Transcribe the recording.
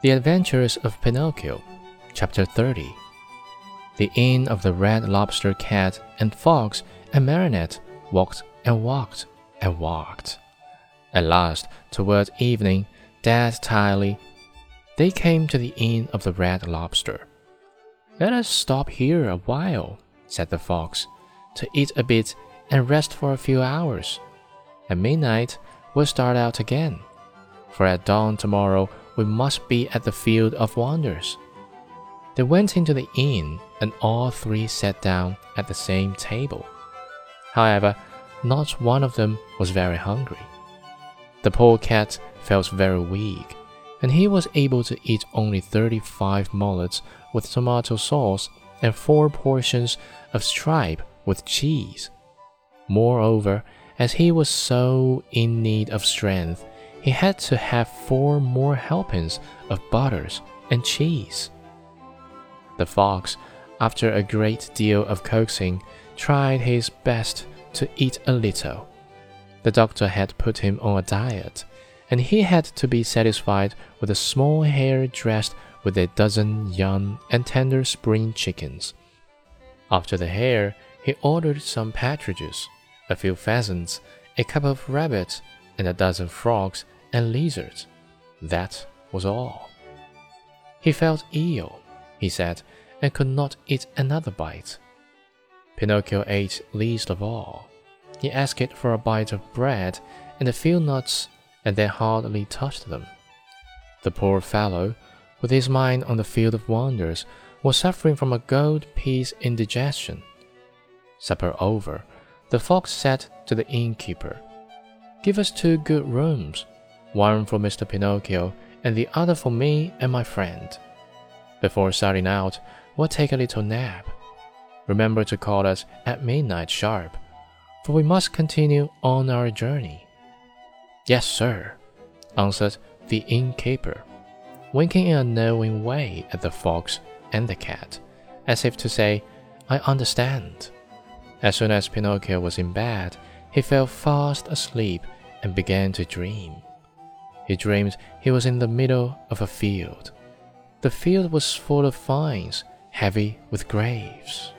The Adventures of Pinocchio, Chapter 30. The Inn of the Red Lobster Cat and Fox and Marionette walked and walked and walked. At last, toward evening, dead tiredly, they came to the Inn of the Red Lobster. Let us stop here a while, said the fox, to eat a bit and rest for a few hours. At midnight, we'll start out again, for at dawn tomorrow we must be at the Field of Wonders. They went into the inn, and all three sat down at the same table. However, not one of them was very hungry. The poor cat felt very weak, and he was able to eat only 35 mullets with tomato sauce and four portions of tripe with cheese. Moreover, as he was so in need of strength, he had to have four more helpings of butters and cheese. The fox, after a great deal of coaxing, tried his best to eat a little. The doctor had put him on a diet, and he had to be satisfied with a small hare dressed with a dozen young and tender spring chickens. After the hare, he ordered some partridges, a few pheasants, a couple of rabbits, and a dozen frogs and lizards. That was all. He felt ill, he said, and could not eat another bite. Pinocchio ate least of all. He asked for a bite of bread and a few nuts, and then hardly touched them. The poor fellow, with his mind on the field of wonders, was suffering from a gold piece indigestion. Supper over, the fox said to the innkeeper, Give us two good rooms, one for Mr. Pinocchio and the other for me and my friend. Before starting out, we'll take a little nap. Remember to call us at midnight sharp, for we must continue on our journey. Yes, sir, answered the innkeeper, winking in a knowing way at the fox and the cat, as if to say, I understand. As soon as Pinocchio was in bed, he fell fast asleep and began to dream. He dreamed he was in the middle of a field. The field was full of vines, heavy with grapes.